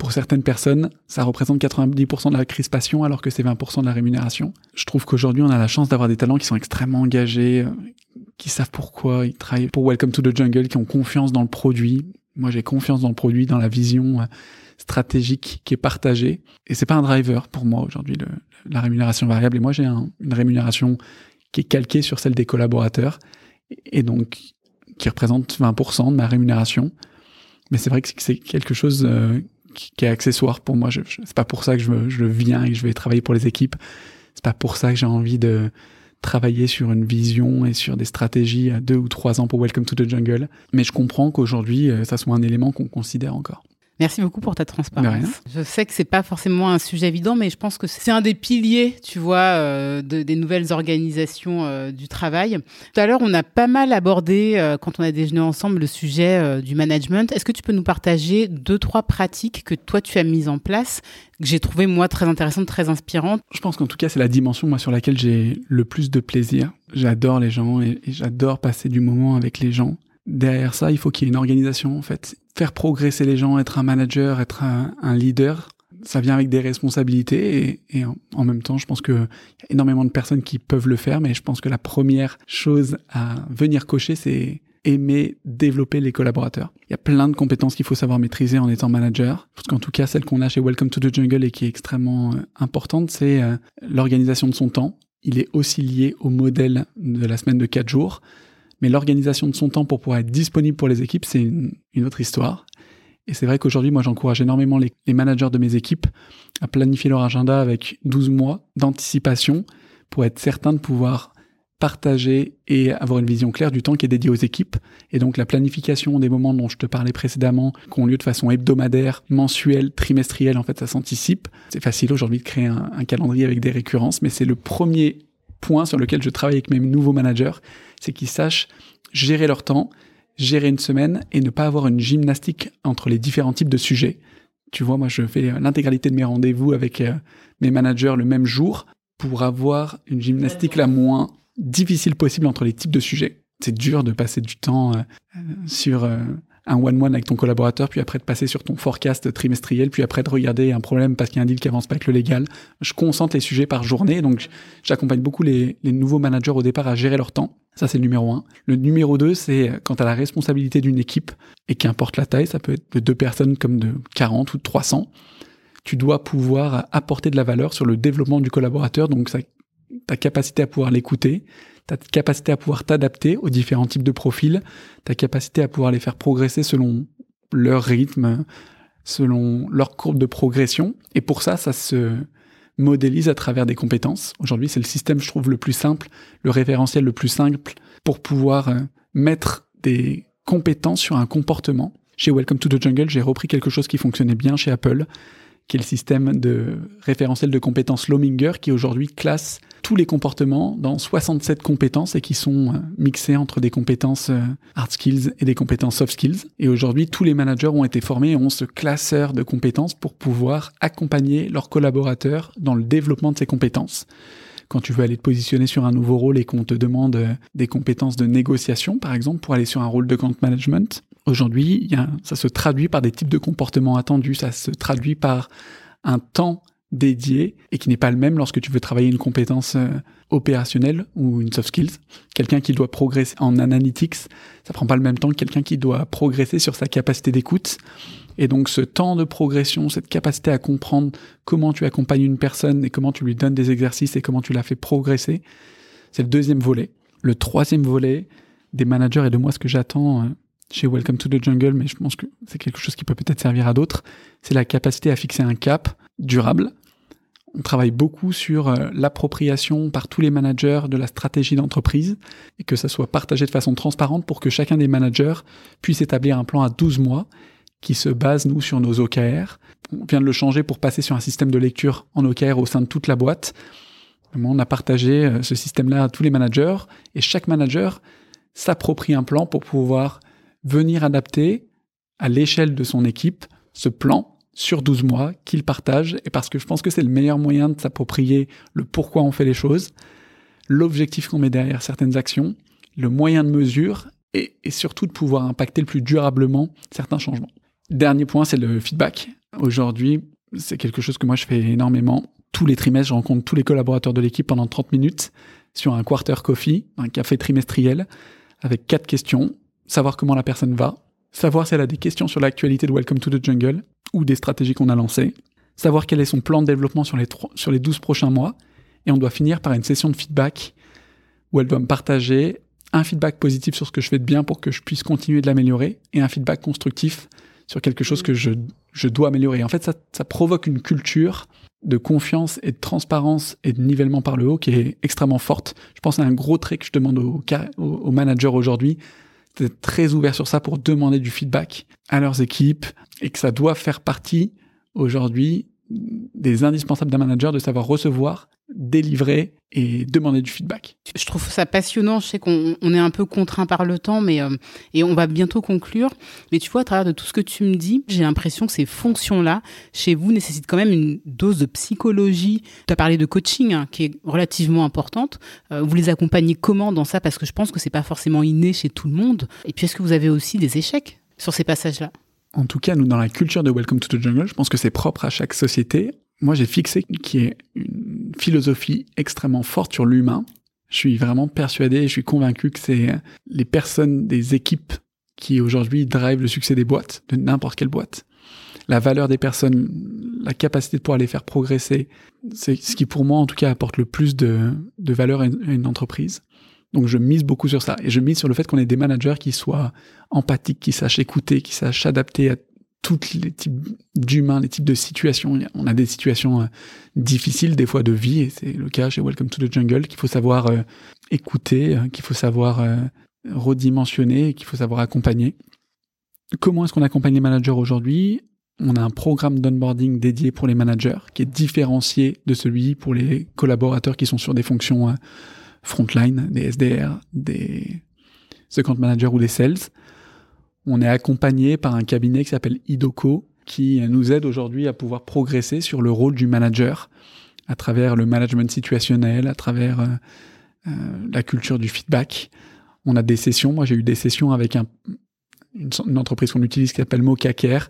pour certaines personnes, ça représente 90% de la crispation alors que c'est 20% de la rémunération. Je trouve qu'aujourd'hui, on a la chance d'avoir des talents qui sont extrêmement engagés, euh, qui savent pourquoi ils travaillent pour Welcome to the Jungle, qui ont confiance dans le produit. Moi, j'ai confiance dans le produit, dans la vision euh, stratégique qui est partagée. Et c'est pas un driver pour moi aujourd'hui, la rémunération variable. Et moi, j'ai une rémunération qui est calquée sur celle des collaborateurs et donc qui représente 20% de ma rémunération. Mais c'est vrai que c'est quelque chose euh, qui, est accessoire pour moi. Je, c'est pas pour ça que je, je viens et que je vais travailler pour les équipes. C'est pas pour ça que j'ai envie de travailler sur une vision et sur des stratégies à deux ou trois ans pour Welcome to the Jungle. Mais je comprends qu'aujourd'hui, euh, ça soit un élément qu'on considère encore. Merci beaucoup pour ta transparence. Je sais que c'est pas forcément un sujet évident, mais je pense que c'est un des piliers, tu vois, euh, des nouvelles organisations euh, du travail. Tout à l'heure, on a pas mal abordé, euh, quand on a déjeuné ensemble, le sujet du management. Est-ce que tu peux nous partager deux, trois pratiques que toi, tu as mises en place, que j'ai trouvé, moi, très intéressantes, très inspirantes? Je pense qu'en tout cas, c'est la dimension, moi, sur laquelle j'ai le plus de plaisir. J'adore les gens et j'adore passer du moment avec les gens derrière ça, il faut qu'il y ait une organisation, en fait. Faire progresser les gens, être un manager, être un, leader, ça vient avec des responsabilités et, en, même temps, je pense qu'il y a énormément de personnes qui peuvent le faire, mais je pense que la première chose à venir cocher, c'est aimer développer les collaborateurs. Il y a plein de compétences qu'il faut savoir maîtriser en étant manager. Parce qu'en tout cas, celle qu'on a chez Welcome to the Jungle et qui est extrêmement euh, importante, c'est euh, l'organisation de son temps. Il est aussi lié au modèle de la semaine de 4 jours. Mais l'organisation de son temps pour pouvoir être disponible pour les équipes, c'est une, autre histoire. Et c'est vrai qu'aujourd'hui, moi, j'encourage énormément les, managers de mes équipes à planifier leur agenda avec 12 mois d'anticipation pour être certain de pouvoir partager et avoir une vision claire du temps qui est dédié aux équipes. Et donc la planification des moments dont je te parlais précédemment, qui ont lieu de façon hebdomadaire, mensuelle, trimestrielle, en fait, ça s'anticipe. C'est facile aujourd'hui de créer un, calendrier avec des récurrences, mais c'est le premier point sur lequel je travaille avec mes nouveaux managers c'est qu'ils sachent gérer leur temps, gérer une semaine et ne pas avoir une gymnastique entre les différents types de sujets. Tu vois, moi, je fais l'intégralité de mes rendez-vous avec euh, mes managers le même jour pour avoir une gymnastique la moins difficile possible entre les types de sujets. C'est dur de passer du temps euh, sur euh, un one-one avec ton collaborateur, puis après de passer sur ton forecast trimestriel, puis après de regarder un problème parce qu'il y a un deal qui avance pas avec le légal. Je concentre les sujets par journée, donc j'accompagne beaucoup les, nouveaux managers au départ à gérer leur temps. Ça, c'est le numéro un. Le numéro deux, c'est quand tu as la responsabilité d'une équipe, et qu'importe la taille, ça peut être de deux personnes comme de 40 ou de 300, tu dois pouvoir apporter de la valeur sur le développement du collaborateur, donc ta capacité à pouvoir l'écouter, ta capacité à pouvoir t'adapter aux différents types de profils, ta capacité à pouvoir les faire progresser selon leur rythme, selon leur courbe de progression. Et pour ça, ça se modélise à travers des compétences. Aujourd'hui, c'est le système, je trouve, le plus simple, le référentiel le plus simple pour pouvoir euh, mettre des compétences sur un comportement. Chez Welcome to the Jungle, j'ai repris quelque chose qui fonctionnait bien chez Apple, qui est le système de référentiel de compétences Lominger, qui aujourd'hui classe tous les comportements dans 67 compétences et qui sont euh, mixées entre des compétences euh, hard skills et des compétences soft skills. Et aujourd'hui, tous les managers ont été formés et ont ce classeur de compétences pour pouvoir accompagner leurs collaborateurs dans le développement de ces compétences quand tu veux aller te positionner sur un nouveau rôle et qu'on te demande euh, des compétences de négociation, par exemple, pour aller sur un rôle de compte management, aujourd'hui, ça se traduit par des types de comportements attendus, ça se traduit par un temps dédié et qui n'est pas le même lorsque tu veux travailler une compétence euh, opérationnelle ou une soft skills. Quelqu'un qui doit progresser en analytics, ça prend pas le même temps que quelqu'un qui doit progresser sur sa capacité d'écoute. Et donc ce temps de progression, cette capacité à comprendre comment tu accompagnes une personne et comment tu lui donnes des exercices et comment tu la fais progresser, c'est le deuxième volet. Le troisième volet des managers et de moi ce que j'attends euh, chez Welcome to the Jungle, mais je pense que c'est quelque chose qui peut peut-être servir à d'autres, c'est la capacité à fixer un cap durable on travaille beaucoup sur euh, l'appropriation par tous les managers de la stratégie d'entreprise et que ça soit partagé de façon transparente pour que chacun des managers puisse établir un plan à 12 mois qui se base, nous, sur nos OKR. On vient de le changer pour passer sur un système de lecture en OKR au sein de toute la boîte. On a partagé euh, ce système-là à tous les managers et chaque manager s'approprie un plan pour pouvoir venir adapter à l'échelle de son équipe ce plan sur 12 mois qu'il partage, et parce que je pense que c'est le meilleur moyen de s'approprier le pourquoi on fait les choses, l'objectif qu'on met derrière certaines actions, le moyen de mesure, et, surtout de pouvoir impacter le plus durablement certains changements. Dernier point, c'est le feedback. Aujourd'hui, c'est quelque chose que moi je fais énormément. Tous les trimestres, je rencontre tous les collaborateurs de l'équipe pendant 30 minutes sur un quarter coffee, un café trimestriel, avec quatre questions. Savoir comment la personne va, savoir si elle a des questions sur l'actualité de Welcome to the Jungle ou des stratégies qu'on a lancées, savoir quel est son plan de développement sur les, sur les 12 prochains mois, et on doit finir par une session de feedback où elle doit me partager un feedback positif sur ce que je fais de bien pour que je puisse continuer de l'améliorer, et un feedback constructif sur quelque chose que je, je dois améliorer. En fait, ça, ça provoque une culture de confiance et de transparence et de nivellement par le haut qui est extrêmement forte. Je pense à un gros trait que je demande aux, aux managers aujourd'hui, d'être très ouvert sur ça pour demander du feedback à leurs équipes et que ça doit faire partie aujourd'hui des indispensables d'un manager de savoir recevoir, délivrer et demander du feedback. Je trouve ça passionnant. Je sais qu'on est un peu contraint par le temps, mais euh, et on va bientôt conclure. Mais tu vois, à travers de tout ce que tu me dis, j'ai l'impression que ces fonctions-là, chez vous, nécessitent quand même une dose de psychologie. Tu as parlé de coaching, hein, qui est relativement importante. Euh, vous les accompagnez comment dans ça? Parce que je pense que c'est pas forcément inné chez tout le monde. Et puis, est-ce que vous avez aussi des échecs sur ces passages-là? En tout cas, nous, dans la culture de Welcome to the Jungle, je pense que c'est propre à chaque société. Moi, j'ai fixé qu'il y ait une philosophie extrêmement forte sur l'humain. Je suis vraiment persuadé, je suis convaincu que c'est les personnes des équipes qui aujourd'hui drivent le succès des boîtes, de n'importe quelle boîte. La valeur des personnes, la capacité de pouvoir les faire progresser, c'est ce qui pour moi en tout cas apporte le plus de, valeur à une entreprise. Donc je mise beaucoup sur ça. Et je mise sur le fait qu'on ait des managers qui soient empathiques, qui sachent écouter, qui sachent s'adapter à tous les types d'humains, les types de situations. On a des situations euh, difficiles, des fois de vie, et c'est le cas chez Welcome to the Jungle, qu'il faut savoir euh, écouter, euh, qu'il faut savoir redimensionner, qu'il faut savoir accompagner. Comment est-ce qu'on accompagne les managers aujourd'hui? On a un programme d'onboarding dédié pour les managers, qui est différencié de celui pour les collaborateurs qui sont sur des fonctions frontline, des SDR, des account managers ou des sales. On est accompagné par un cabinet qui s'appelle Idoco, qui nous aide aujourd'hui à pouvoir progresser sur le rôle du manager à travers le management situationnel, à travers euh, euh, la culture du feedback. On a des sessions. Moi, j'ai eu des sessions avec un, une, entreprise qu'on utilise qui s'appelle Mokacare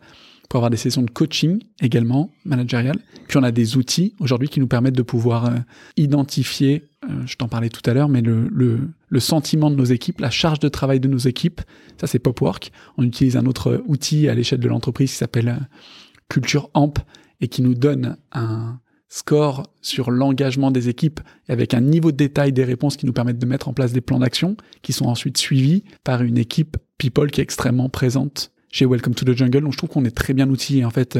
pour avoir des sessions de coaching également, managérial. Puis on a des outils aujourd'hui qui nous permettent de pouvoir euh, identifier, euh, je t'en parlais tout à l'heure, mais le, le, le, sentiment de nos équipes, la charge de travail de nos équipes, ça c'est Popwork. On utilise un autre outil à l'échelle de l'entreprise qui s'appelle euh, Culture Amp et qui nous donne un score sur l'engagement des équipes avec un niveau de détail des réponses qui nous permettent de mettre en place des plans d'action qui sont ensuite suivis par une équipe people qui est extrêmement présente chez Welcome to the Jungle. Donc je trouve qu'on est très bien outillé. En fait,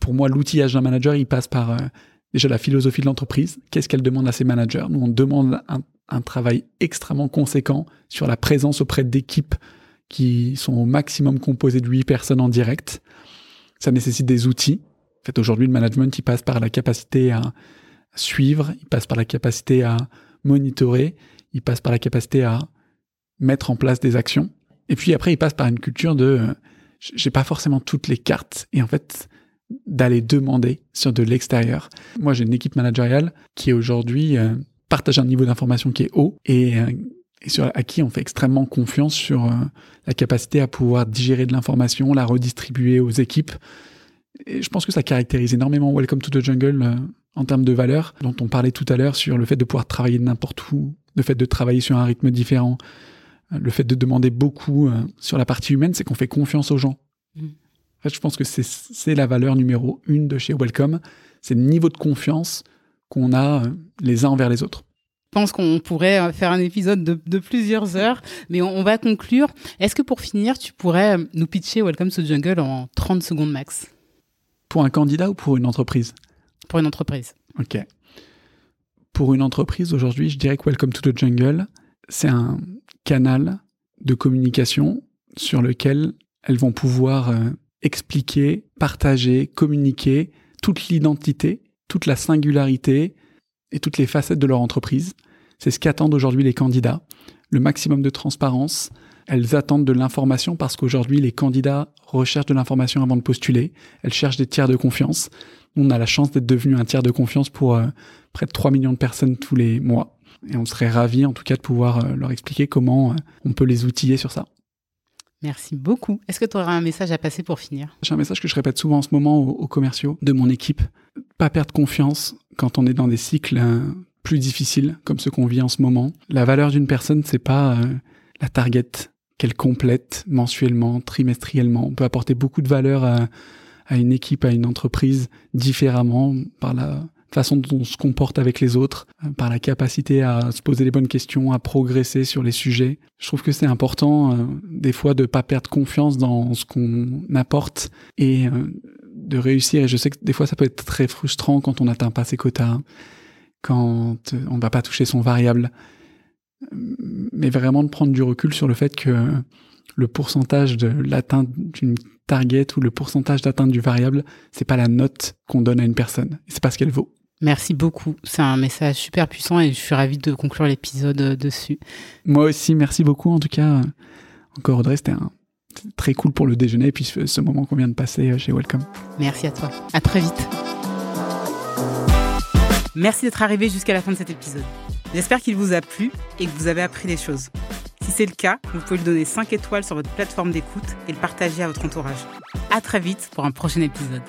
pour moi, l'outillage d'un manager, il passe par euh, déjà la philosophie de l'entreprise. Qu'est-ce qu'elle demande à ses managers? Nous, on demande un, un, travail extrêmement conséquent sur la présence auprès d'équipes qui sont au maximum composées de 8 personnes en direct. Ça nécessite des outils. En fait, aujourd'hui, le management, il passe par la capacité à suivre, il passe par la capacité à monitorer, il passe par la capacité à mettre en place des actions. Et puis après, il passe par une culture de, euh, j'ai pas forcément toutes les cartes. Et en fait, d'aller demander sur de l'extérieur. Moi, j'ai une équipe managériale qui aujourd'hui euh, partage un niveau d'information qui est haut et, euh, et, sur, à qui on fait extrêmement confiance sur la capacité à pouvoir digérer de l'information, la redistribuer aux équipes. Et je pense que ça caractérise énormément Welcome to the Jungle en termes de valeur, dont on parlait tout à l'heure sur le fait de pouvoir travailler n'importe où, le fait de travailler sur un rythme différent, le fait de demander beaucoup euh, sur la partie humaine, c'est qu'on fait confiance aux gens. Mm. En fait, je pense que c'est la valeur numéro une de chez Welcome, c'est le niveau de confiance qu'on a euh, les uns envers les autres. Je pense qu'on pourrait euh, faire un épisode de, plusieurs heures, mais on, va conclure. Est-ce que pour finir, tu pourrais nous pitcher Welcome to Jungle en 30 secondes max? Pour un candidat ou pour une entreprise? Pour une entreprise. Ok. Pour une entreprise, aujourd'hui, je dirais que Welcome to the Jungle, c'est un canal de communication sur lequel elles vont pouvoir euh, expliquer, partager, communiquer toute l'identité, toute la singularité et toutes les facettes de leur entreprise. C'est ce qu'attendent aujourd'hui les candidats. Le maximum de transparence. Elles attendent de l'information parce qu'aujourd'hui, les candidats recherchent de l'information avant de postuler. Elles cherchent des tiers de confiance. On a la chance d'être devenu un tiers de confiance pour euh, près de 3 millions de personnes tous les mois. Et on serait ravis en tout cas de pouvoir euh, leur expliquer comment euh, on peut les outiller sur ça. Merci beaucoup. Est-ce que tu auras un message à passer pour finir? J'ai un message que je répète souvent en ce moment aux, commerciaux de mon équipe. Pas perdre confiance quand on est dans des cycles euh, plus difficiles comme ceux qu'on vit en ce moment. La valeur d'une personne, c'est pas la target qu'elle complète mensuellement, trimestriellement. On peut apporter beaucoup de valeur à, à, une équipe, à une entreprise différemment par la façon dont on se comporte avec les autres, euh, par la capacité à se poser les bonnes questions, à progresser sur les sujets. Je trouve que c'est important euh, des fois de pas perdre confiance dans ce qu'on apporte et euh, de réussir. Et je sais que des fois ça peut être très frustrant quand on n'atteint pas ses quotas, quand on ne va pas toucher son variable. Mais vraiment de prendre du recul sur le fait que le pourcentage de l'atteinte d'une target ou le pourcentage d'atteinte du variable, c'est pas la note qu'on donne à une personne, c'est pas ce qu'elle vaut. Merci beaucoup. C'est un message super puissant et je suis ravi de conclure l'épisode euh, dessus. Moi aussi, merci beaucoup. En tout cas, encore Audrey, c'était très cool pour le déjeuner et puis ce moment qu'on vient de passer euh, chez Welcome. Merci à toi. À très vite. Merci d'être arrivé jusqu'à la fin de cet épisode. J'espère qu'il vous a plu et que vous avez appris des choses. Si c'est le cas, vous pouvez lui donner 5 étoiles sur votre plateforme d'écoute et le partager à votre entourage. À très vite pour un prochain épisode.